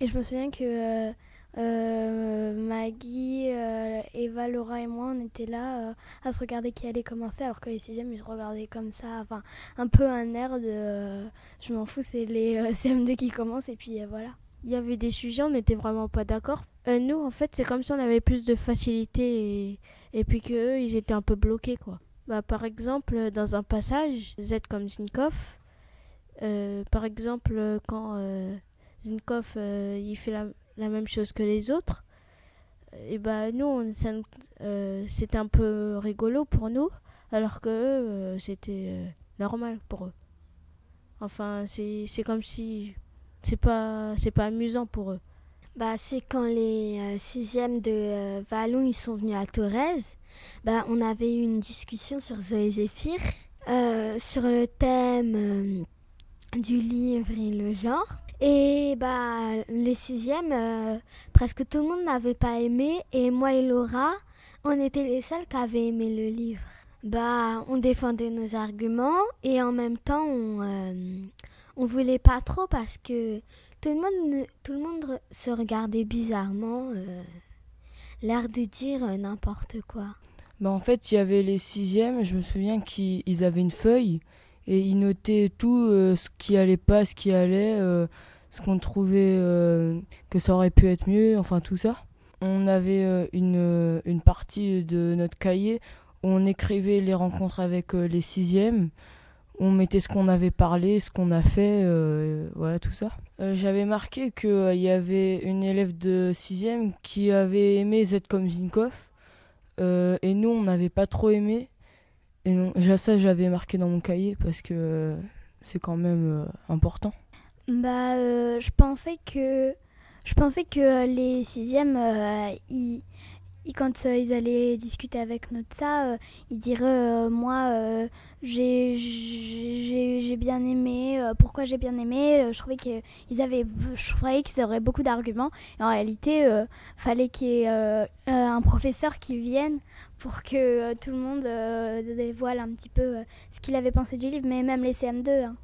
Et je me souviens que euh, Maggie, euh, Eva, Laura et moi, on était là euh, à se regarder qui allait commencer, alors que les sixièmes, ils se regardaient comme ça, enfin, un peu un air de je m'en fous, c'est les CM2 qui commencent, et puis voilà. Il y avait des sujets, on n'était vraiment pas d'accord. nous, en fait, c'est comme si on avait plus de facilité, et, puis qu'eux, ils étaient un peu bloqués, quoi. Bah, par exemple, dans un passage, Z comme Zinkov, par exemple, quand Zinkov, il fait la la même chose que les autres, et bah nous, euh, c'était un peu rigolo pour nous, alors que euh, c'était euh, normal pour eux. Enfin, c'est comme si c'est pas c'est pas amusant pour eux. Bah, c'est quand les sixièmes de Vallon ils sont venus à Torres. Bah, on avait eu une discussion sur Zoé Zéphyr sur le thème du livre et le genre. Et bah, les sixièmes, euh, presque tout le monde n'avait pas aimé. Et moi et Laura, on était les seuls qui avaient aimé le livre. Bah, on défendait nos arguments et en même temps, on, euh, on voulait pas trop parce que tout le monde, tout le monde se regardait bizarrement, euh, l'air de dire n'importe quoi. Bah en fait, il y avait les sixièmes, je me souviens qu'ils avaient une feuille et ils notaient tout ce qui allait pas, ce qui allait ce qu'on trouvait euh, que ça aurait pu être mieux, enfin tout ça. On avait euh, une, euh, une partie de notre cahier où on écrivait les rencontres avec les sixièmes, on mettait ce qu'on avait parlé, ce qu'on a fait, voilà tout ça. J'avais marqué qu'il y avait une élève de sixième qui avait aimé Z comme Zinkov, et nous on n'avait pas trop aimé. Et non, ça j'avais marqué dans mon cahier parce que c'est quand même important. Bah, euh, je pensais que je pensais que les sixièmes, euh, quand euh, ils allaient discuter avec notre ça, ils diraient moi j'ai bien aimé, pourquoi j'ai bien aimé. je trouvais qu'ils avaient, je croyais qu'ils auraient beaucoup d'arguments. Et en réalité, fallait qu'il y ait un professeur qui vienne pour que tout le monde dévoile un petit peu ce qu'il avait pensé du livre, mais même les CM2. Hein.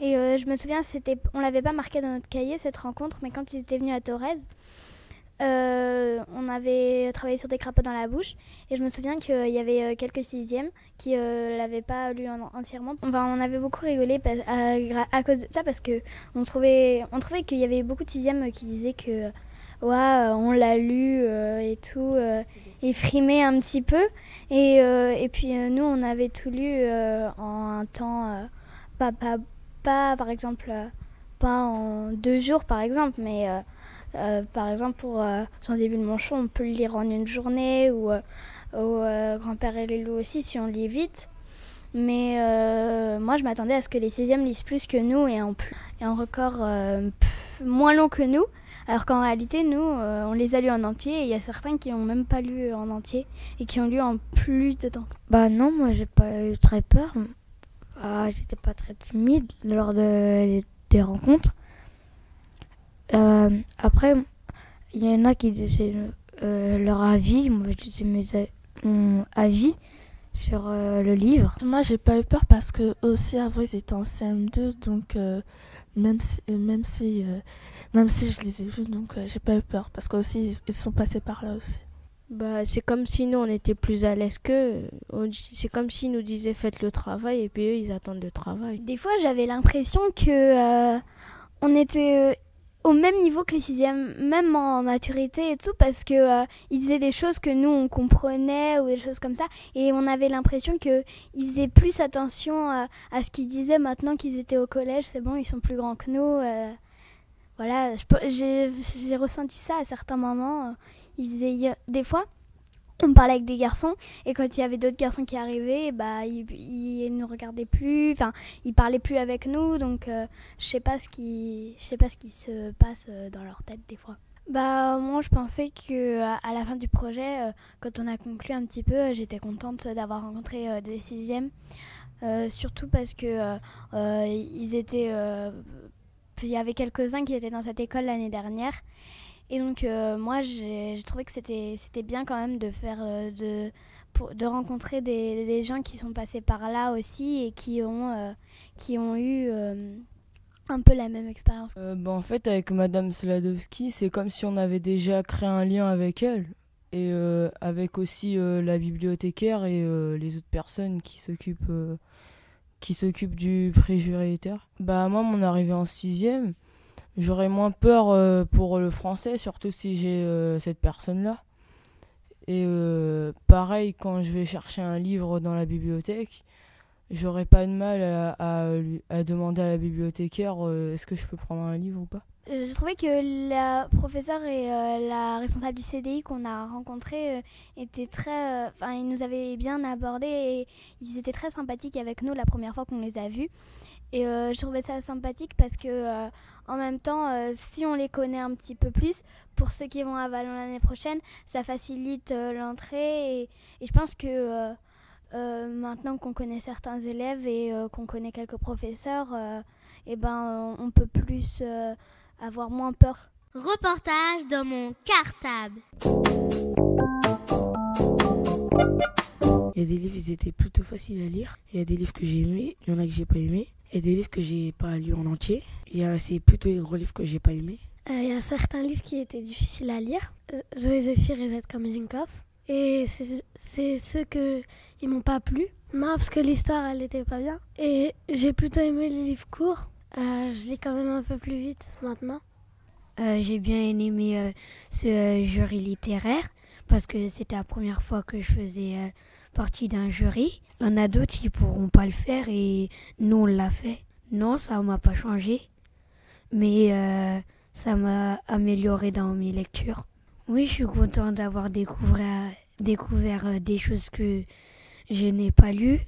Et euh, je me souviens, c'était, on l'avait pas marqué dans notre cahier cette rencontre, mais quand ils étaient venus à Torres, euh, on avait travaillé sur des crapauds dans la bouche. Et je me souviens qu'il y avait euh, quelques sixièmes qui l'avaient pas lu entièrement. On avait beaucoup rigolé à, cause de ça parce que on trouvait, on trouvait qu'il y avait beaucoup de sixièmes qui disaient que ouais, on l'a lu et tout, et frimé un petit peu. Et, et puis nous, on avait tout lu en un temps pas pas, par exemple, euh, pas en deux jours, par exemple, mais euh, euh, par exemple pour Jean début de Manchon, on peut le lire en une journée, ou, au Grand-père et les loups aussi, si on lit vite. Mais moi, je m'attendais à ce que les 16e lisent plus que nous, et en, et en record moins longs que nous. Alors qu'en réalité, nous, on les a lus en entier et il y a certains qui n'ont même pas lu en entier et qui ont lu en plus de temps. Bah non, moi j'ai pas eu très peur. Ah, j'étais pas très timide lors de, des rencontres. Euh, après, il y en a qui disaient euh, leur avis, moi je disais mes, mon avis sur euh, le livre. Moi j'ai pas eu peur parce que aussi avant ils étaient en CM2 donc même si même si même si je les ai vus donc j'ai pas eu peur parce que aussi ils sont passés par là aussi. Bah, c'est comme si nous on était plus à l'aise qu'eux. C'est comme s'ils nous disaient faites le travail et puis eux ils attendent le travail. Des fois j'avais l'impression que on était au même niveau que les sixièmes, même en maturité et tout, parce que euh, ils disaient des choses que nous on comprenait ou des choses comme ça, et on avait l'impression que ils faisaient plus attention à, ce qu'ils disaient maintenant qu'ils étaient au collège. C'est bon, ils sont plus grands que nous. Euh, voilà, j'ai ressenti ça à certains moments. Ils des fois, on parlait avec des garçons et quand il y avait d'autres garçons qui arrivaient bah ils, ne nous regardaient plus enfin ils parlaient plus avec nous donc euh, je sais pas ce qui je sais pas ce qui se passe euh, dans leur tête des fois. Bah moi je pensais que à la fin du projet euh, quand on a conclu un petit peu j'étais contente d'avoir rencontré des sixièmes surtout parce que ils étaient il y avait quelques uns qui étaient dans cette école l'année dernière et donc euh, moi j'ai trouvé que c'était bien quand même de faire euh, de de rencontrer des, des, gens qui sont passés par là aussi et qui ont euh, qui ont eu un peu la même expérience. Bah, en fait avec Madame Sladowski c'est comme si on avait déjà créé un lien avec elle et avec aussi la bibliothécaire et les autres personnes qui s'occupent qui s'occupent du préjuritaire. Bah moi mon arrivée en sixième j'aurais moins peur euh, pour le français, surtout si j'ai euh, cette personne-là. Et euh, pareil, quand je vais chercher un livre dans la bibliothèque, j'aurais pas de mal à, demander à la bibliothécaire est-ce que je peux prendre un livre ou pas. J'ai trouvé que la professeure et la responsable du CDI qu'on a rencontré étaient très. Enfin, ils nous avaient bien abordés et ils étaient très sympathiques avec nous la première fois qu'on les a vus. Et je trouvais ça sympathique parce que en même temps, euh, si on les connaît un petit peu plus, pour ceux qui vont à Vallon l'année prochaine, ça facilite euh, l'entrée. Et, je pense que euh, maintenant qu'on connaît certains élèves et qu'on connaît quelques professeurs, eh ben, on peut plus avoir moins peur. Reportage dans mon cartable. Il y a des livres, ils étaient plutôt faciles à lire. Il y a des livres que j'ai aimés, il y en a que j'ai pas aimés. Il y a des livres que j'ai pas lus en entier. Il y a c'est plutôt les gros livres que j'ai pas aimés. Euh, il y a certains livres qui étaient difficiles à lire. Euh, Zoé Zephyr et Z comme Zinkov. Et c'est ceux que ils m'ont pas plu. Non, parce que l'histoire elle était pas bien. Et j'ai plutôt aimé les livres courts. Euh, je lis quand même un peu plus vite maintenant. j'ai bien aimé ce jury littéraire parce que c'était la première fois que je faisais partie d'un jury. Il y en a d'autres qui pourront pas le faire et nous on l'a fait. Non, ça m'a pas changé, mais euh, ça m'a amélioré dans mes lectures. Oui, je suis content d'avoir découvert, découvert euh, des choses que je n'ai pas lues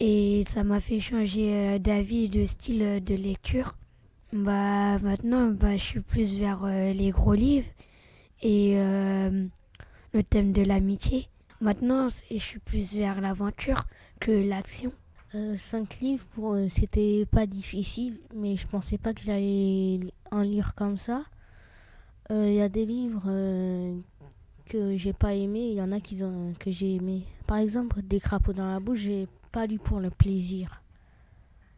et ça m'a fait changer euh, d'avis de style de lecture. Bah maintenant, bah, je suis plus vers les gros livres et le thème de l'amitié. Maintenant, je suis plus vers l'aventure que l'action. Euh, cinq livres, pour, euh, c'était pas difficile, mais je pensais pas que j'allais en lire comme ça. Il euh, y a des livres que j'ai pas aimé, il y en a qui que j'ai aimé. Par exemple, Des crapauds dans la bouche, j'ai pas lu pour le plaisir.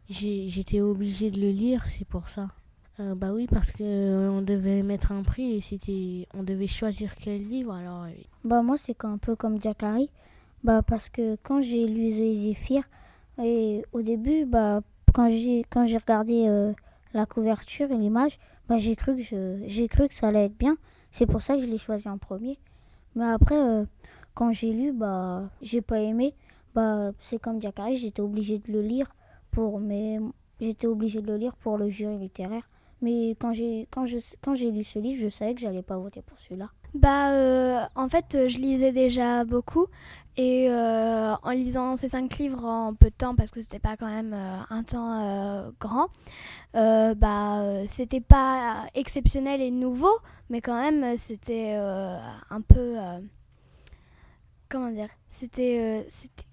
J'étais obligée de le lire, c'est pour ça. Euh, bah oui, parce que euh, on devait mettre un prix et c'était, on devait choisir quel livre. Alors. Euh, bah moi c'est un peu comme Jacari, bah parce que quand j'ai lu Zéphir et au début bah quand j'ai quand j'ai regardé la couverture et l'image, bah j'ai cru que je, j'ai cru que ça allait être bien. C'est pour ça que je l'ai choisi en premier. Mais après quand j'ai lu bah j'ai pas aimé. Bah c'est comme Jacari, j'étais obligée de le lire pour j'étais obligée de le lire pour le jury littéraire. Mais quand j'ai quand je quand j'ai lu ce livre, je savais que j'allais pas voter pour celui-là. Bah euh, en fait, je lisais déjà beaucoup Et euh, en lisant ces cinq livres en peu de temps, parce que c'était pas quand même euh, un temps euh, grand, bah c'était pas exceptionnel et nouveau, mais quand même c'était un peu comment dire c'était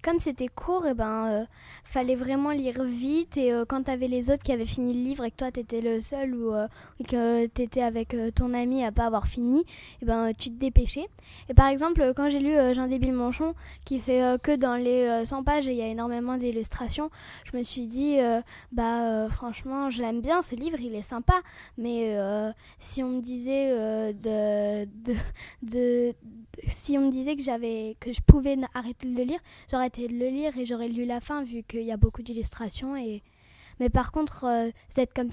comme c'était court et ben fallait vraiment lire vite et euh, quand tu avais les autres qui avaient fini le livre et que toi tu étais le seul ou, euh, que tu étais avec euh, ton ami à pas avoir fini, et ben tu te dépêchais. Et par exemple, quand j'ai lu Jean Débile Manchon qui fait que dans les 100 pages il y a énormément d'illustrations, je me suis dit bah franchement, je l'aime bien ce livre, il est sympa, mais si on me disait de, de, de, si on me disait que j'avais que je pouvais arrêter de le lire, j'aurais arrêté de le lire et j'aurais lu la fin vu que il y a beaucoup d'illustrations. Et... Mais par contre, euh, Z comme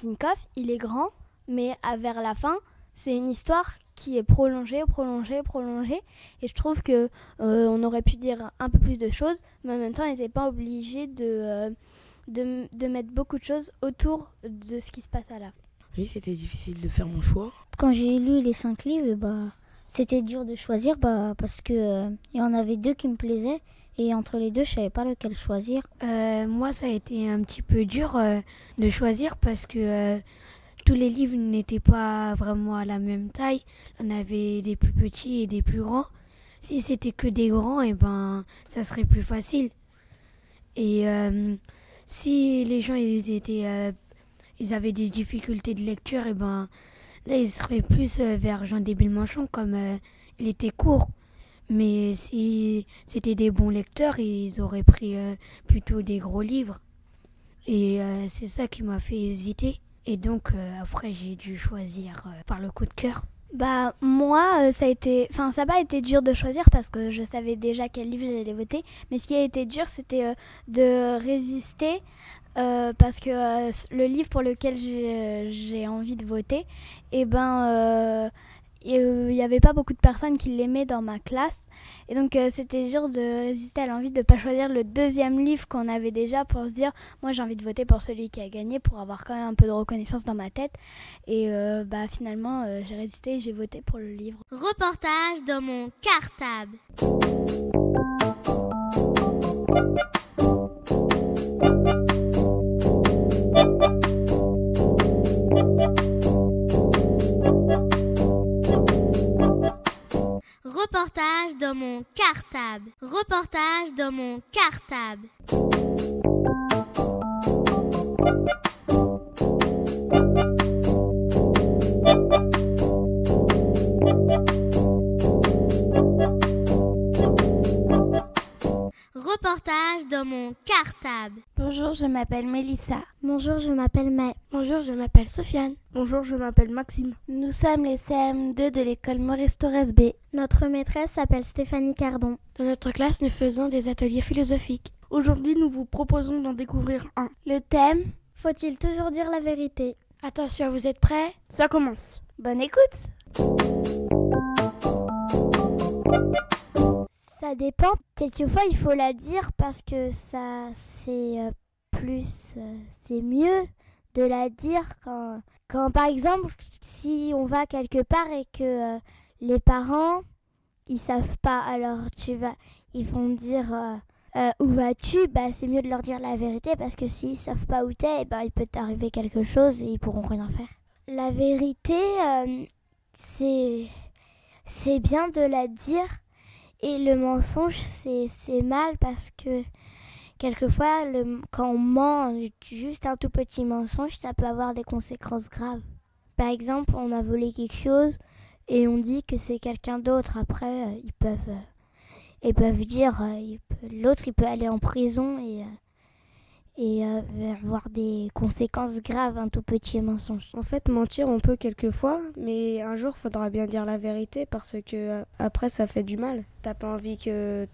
il est grand, mais à, vers la fin, c'est une histoire qui est prolongée, prolongée, prolongée. Et je trouve que euh, on aurait pu dire un peu plus de choses, mais en même temps, on n'était pas obligé de, euh, de, de, mettre beaucoup de choses autour de ce qui se passe à la fin. Oui, c'était difficile de faire mon choix. Quand j'ai lu les cinq livres, bah, c'était dur de choisir bah, parce que il y en avait deux qui me plaisaient et entre les deux, je savais pas lequel choisir. Euh, moi, ça a été un petit peu dur euh, de choisir parce que euh, tous les livres n'étaient pas vraiment à la même taille. On avait des plus petits et des plus grands. Si c'était que des grands, et eh ben, ça serait plus facile. Et si les gens ils étaient, ils avaient des difficultés de lecture, et eh ben, là ils seraient plus vers Jean Débile Manchon comme il était court. Mais si c'était des bons lecteurs, ils auraient pris euh, plutôt des gros livres. Et euh, c'est ça qui m'a fait hésiter. Et donc euh, après j'ai dû choisir par le coup de cœur. Bah moi ça a été enfin ça n'a pas été dur de choisir parce que je savais déjà quel livre j'allais voter mais ce qui a été dur c'était de résister parce que le livre pour lequel j'ai envie de voter eh ben il n'y avait pas beaucoup de personnes qui l'aimaient dans ma classe. Et donc euh, c'était dur de résister à l'envie de ne pas choisir le deuxième livre qu'on avait déjà pour se dire, moi j'ai envie de voter pour celui qui a gagné pour avoir quand même un peu de reconnaissance dans ma tête. Et euh, bah finalement euh, j'ai résisté et j'ai voté pour le livre. Reportage dans mon cartable. Reportage dans mon cartable. Reportage dans mon cartable. Reportage dans mon cartable. Bonjour, je m'appelle Mélissa. Bonjour, je m'appelle May. Bonjour, je m'appelle Sofiane. Bonjour, je m'appelle Maxime. Nous sommes les CM2 de l'école Maurice Torres B. Notre maîtresse s'appelle Stéphanie Cardon. Dans notre classe, nous faisons des ateliers philosophiques. Aujourd'hui, nous vous proposons d'en découvrir un. Le thème Faut-il toujours dire la vérité? Attention, vous êtes prêts? Ça commence. Bonne écoute. Ça dépend. Quelquefois, il faut la dire parce que ça, c'est euh, plus, euh, c'est mieux de la dire quand, quand, par exemple, si on va quelque part et que euh, les parents, ils savent pas, alors tu vas, ils vont dire où vas-tu? Bah, c'est mieux de leur dire la vérité parce que s'ils savent pas où t'es, bah, il peut t'arriver quelque chose et ils pourront rien faire. La vérité, c'est, c'est bien de la dire et le mensonge, c'est mal parce que quelquefois, quand on ment juste un tout petit mensonge, ça peut avoir des conséquences graves. Par exemple, on a volé quelque chose et on dit que c'est quelqu'un d'autre. Après, euh, ils peuvent, euh, ils peuvent dire, euh, l'autre, il peut aller en prison et et euh, avoir des conséquences graves, un tout petit mensonge. En fait, mentir, on peut quelquefois, mais un jour, faudra bien dire la vérité parce que euh, après, ça fait du mal. T'as pas envie que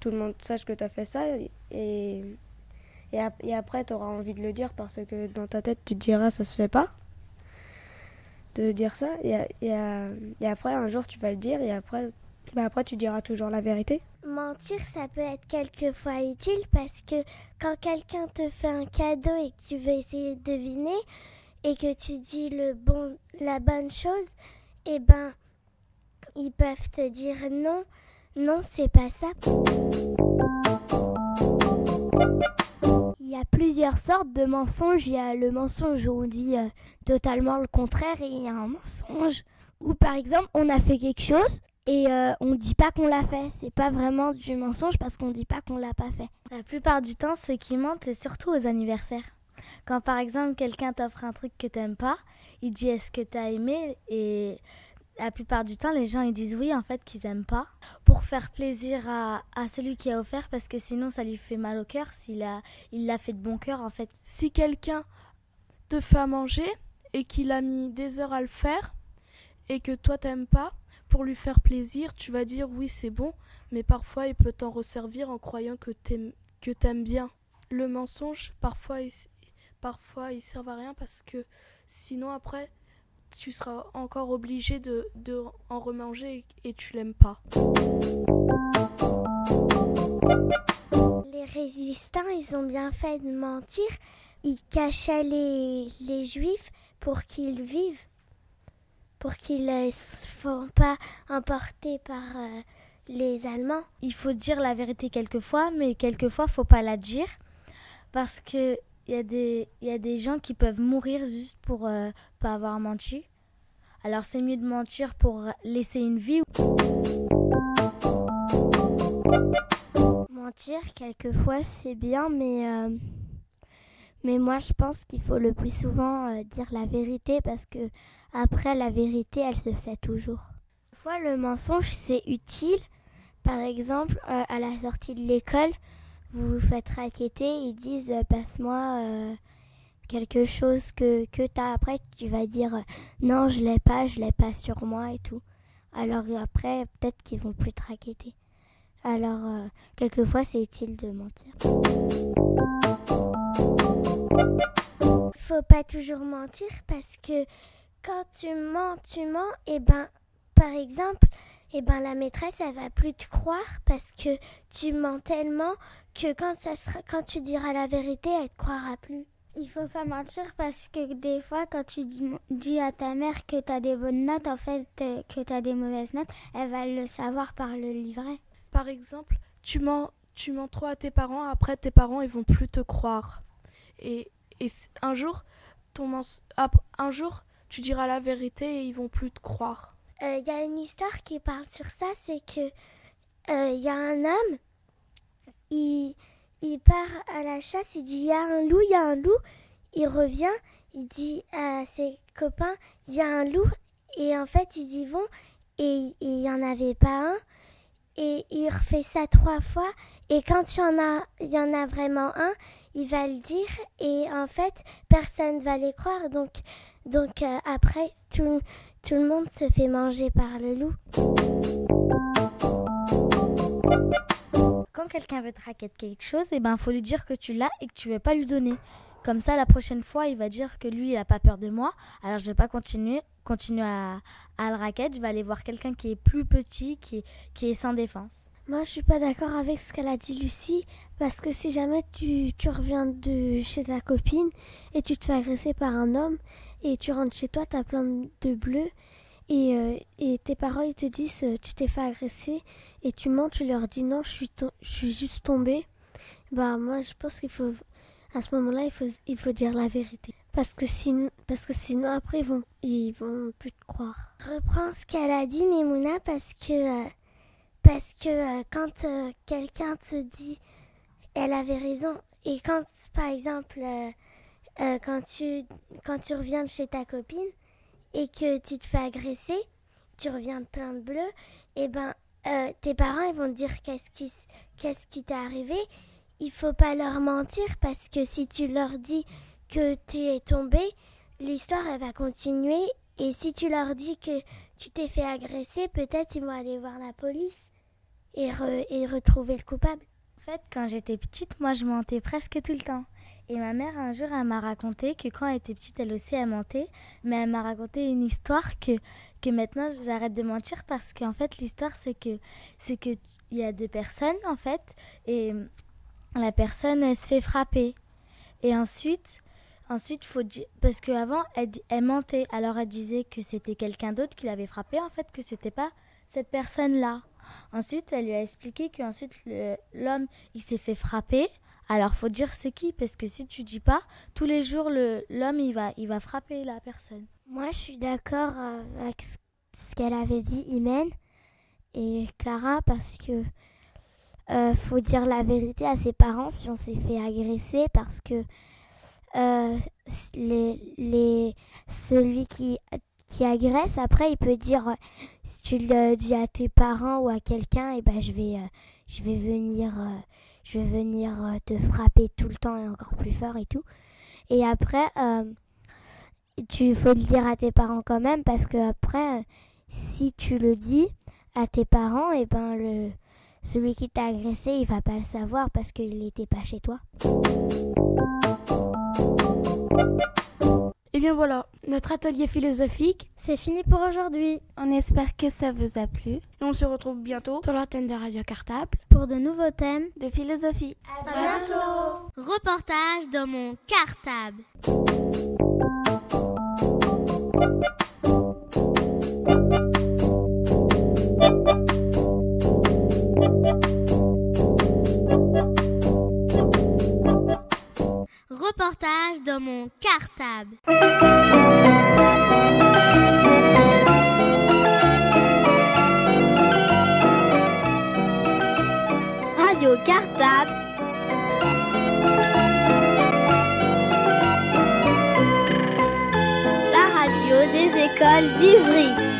tout le monde sache que t'as fait ça et, et, après, t'auras envie de le dire parce que dans ta tête, tu te diras ça se fait pas de dire ça et, et, et après, un jour, tu vas le dire et après, bah après, tu diras toujours la vérité. Mentir, ça peut être quelquefois utile parce que quand quelqu'un te fait un cadeau et que tu veux essayer de deviner et que tu dis le bon, la bonne chose, eh ben, ils peuvent te dire non Non, c'est pas ça. Il y a plusieurs sortes de mensonges. Il y a le mensonge où on dit euh, totalement le contraire et il y a un mensonge où par exemple on a fait quelque chose et euh, on dit pas qu'on l'a fait. C'est pas vraiment du mensonge parce qu'on dit pas qu'on l'a pas fait. La plupart du temps, ceux qui mentent, c'est surtout aux anniversaires. Quand par exemple quelqu'un t'offre un truc que t'aimes pas, il dit est-ce que t'as aimé? Et la plupart du temps les gens ils disent oui en fait qu'ils aiment pas pour faire plaisir à, à, celui qui a offert parce que sinon ça lui fait mal au cœur s'il a il l'a fait de bon cœur en fait. Si quelqu'un te fait à manger et qu'il a mis des heures à le faire et que toi t'aimes pas, pour lui faire plaisir, tu vas dire oui c'est bon, mais parfois il peut t'en resservir en croyant que t'aimes bien. Le mensonge, parfois il, parfois il sert à rien parce que sinon après tu seras encore obligé de, de en remanger et, et tu l'aimes pas. Les résistants, ils ont bien fait de mentir. Ils cachaient les, les juifs pour qu'ils vivent pour qu'ils ne se font pas emporter par euh, les Allemands. Il faut dire la vérité quelquefois, mais quelquefois, faut pas la dire. Parce que il y, a des, gens qui peuvent mourir juste pour euh, pas avoir menti. Alors c'est mieux de mentir pour laisser une vie. Mentir, quelquefois, c'est bien, mais... Euh... Moi, je pense qu'il faut le plus souvent euh, dire la vérité parce que après, la vérité, elle se sait toujours. Fois, le mensonge, c'est utile. Par exemple, euh, à la sortie de l'école, vous vous faites raqueter, ils disent euh, passe-moi euh, quelque chose que, que tu as. Après, tu vas dire non, je l'ai pas, je l'ai pas sur moi et tout. Alors après, peut-être qu'ils vont plus te raqueter. Alors, quelquefois, c'est utile de mentir. Faut pas toujours mentir parce que quand tu mens, tu mens, et ben, par exemple, et ben la maîtresse, elle va plus te croire parce que tu mens tellement que quand ça sera, quand tu diras la vérité, elle te croira plus. Il faut pas mentir parce que des fois, quand tu dis à ta mère que tu as des bonnes notes, en fait, que tu as des mauvaises notes, elle va le savoir par le livret. Par exemple, tu mens, tu mens trop à tes parents, après tes parents, ils vont plus te croire. Et, et un jour, ton un jour, tu diras la vérité et ils vont plus te croire. Il euh, y a une histoire qui parle sur ça, c'est que il euh, y a un homme, il, il part à la chasse, il dit il y a un loup, il y a un loup, il revient, il dit à ses copains il y a un loup, et en fait ils y vont et il n'y en avait pas un, et il refait ça trois fois, et quand il y en a, il y en a vraiment un, il va le dire, et en fait personne ne va les croire, donc donc euh, après, tout, le monde se fait manger par le loup. Quand quelqu'un veut te raqueter quelque chose, il eh ben, faut lui dire que tu l'as et que tu veux pas lui donner. Comme ça, la prochaine fois, il va dire que lui, il n'a pas peur de moi. Alors, je ne vais pas continuer, continuer à, le raqueter. Je vais aller voir quelqu'un qui est plus petit, qui qui est sans défense. Moi, je suis pas d'accord avec ce qu'elle a dit Lucie, parce que si jamais tu, reviens de chez ta copine et tu te fais agresser par un homme et tu rentres chez toi, tu as plein de bleus et, euh, et, tes parents te disent euh, tu t'es fait agresser et tu mens, tu leur dis non, je suis, juste tombée. Bah moi je pense qu'il faut à ce moment-là il faut, dire la vérité. Parce que sinon, après ils vont, plus te croire. Reprends ce qu'elle a dit Mimouna parce que, euh, parce que quand quelqu'un te dit elle avait raison et quand par exemple euh, quand, tu, quand tu reviens de chez ta copine et que tu te fais agresser, tu reviens plein de bleus, et eh ben euh, tes parents ils vont te dire qu'est-ce qui qu'est-ce qui t'est arrivé. Il faut pas leur mentir parce que si tu leur dis que tu es tombé, l'histoire elle va continuer et si tu leur dis que tu t'es fait agresser, peut-être ils vont aller voir la police et, et retrouver le coupable. En fait, quand j'étais petite, moi je mentais presque tout le temps. Et ma mère, un jour, elle m'a raconté que quand elle était petite, elle aussi, elle mentait. Mais elle m'a raconté une histoire que, que maintenant, j'arrête de mentir parce qu'en fait, l'histoire, c'est que c'est que il y a deux personnes, en fait, et la personne, elle se fait frapper. Et ensuite, ensuite, faut parce qu'avant, elle, elle mentait. Alors, elle disait que c'était quelqu'un d'autre qui l'avait frappé, en fait, que c'était pas cette personne-là. Ensuite, elle lui a expliqué qu'ensuite l'homme, il s'est fait frapper. Alors, faut dire c'est qui, parce que si tu dis pas, tous les jours, l'homme, il va, il va frapper la personne. Moi, je suis d'accord avec ce qu'elle avait dit, Imen et Clara, parce que euh, faut dire la vérité à ses parents si on s'est fait agresser, parce que euh, les, les, celui qui, qui agresse, après, il peut dire, si tu le dis à tes parents ou à quelqu'un, et eh ben, je vais, euh, je vais venir, euh, je vais venir te frapper tout le temps et encore plus fort et tout. Et après, tu faut le dire à tes parents quand même, parce que après, si tu le dis à tes parents, et eh ben, le, celui qui t'a agressé, il va pas le savoir parce qu'il n'était pas chez toi. Et eh bien voilà, notre atelier philosophique, c'est fini pour aujourd'hui. On espère que ça vous a plu. Et on se retrouve bientôt sur l'antenne de Radio Cartable pour de nouveaux thèmes de philosophie. À, bientôt. Reportage dans mon cartable. Reportage dans mon cartable. Radio Cartable. La radio des écoles d'Ivry.